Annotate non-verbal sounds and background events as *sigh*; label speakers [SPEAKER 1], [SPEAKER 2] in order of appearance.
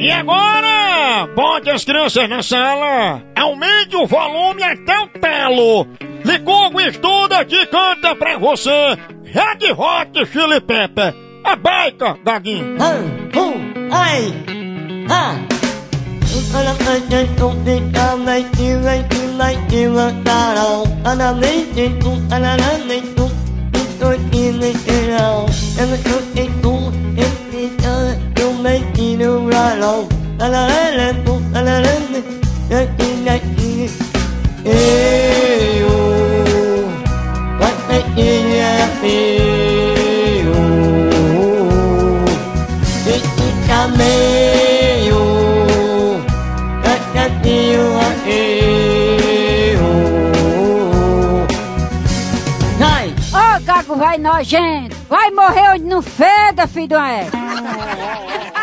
[SPEAKER 1] E agora, bote as crianças na sala, aumente o volume até o talo. O estuda que canta pra você, Red Hot Chili Pepper, a baica, Gaguinho.
[SPEAKER 2] Hum, hum, ai, ah. Eu me tiro pra não. Ana ana tu, ana ana, aqui daqui. Eu, vai ter que eu. Esse caminho, caminho eu. Vai,
[SPEAKER 3] Ô, Gago, vai nojento! Vai morrer onde não feda, filho do é. *laughs*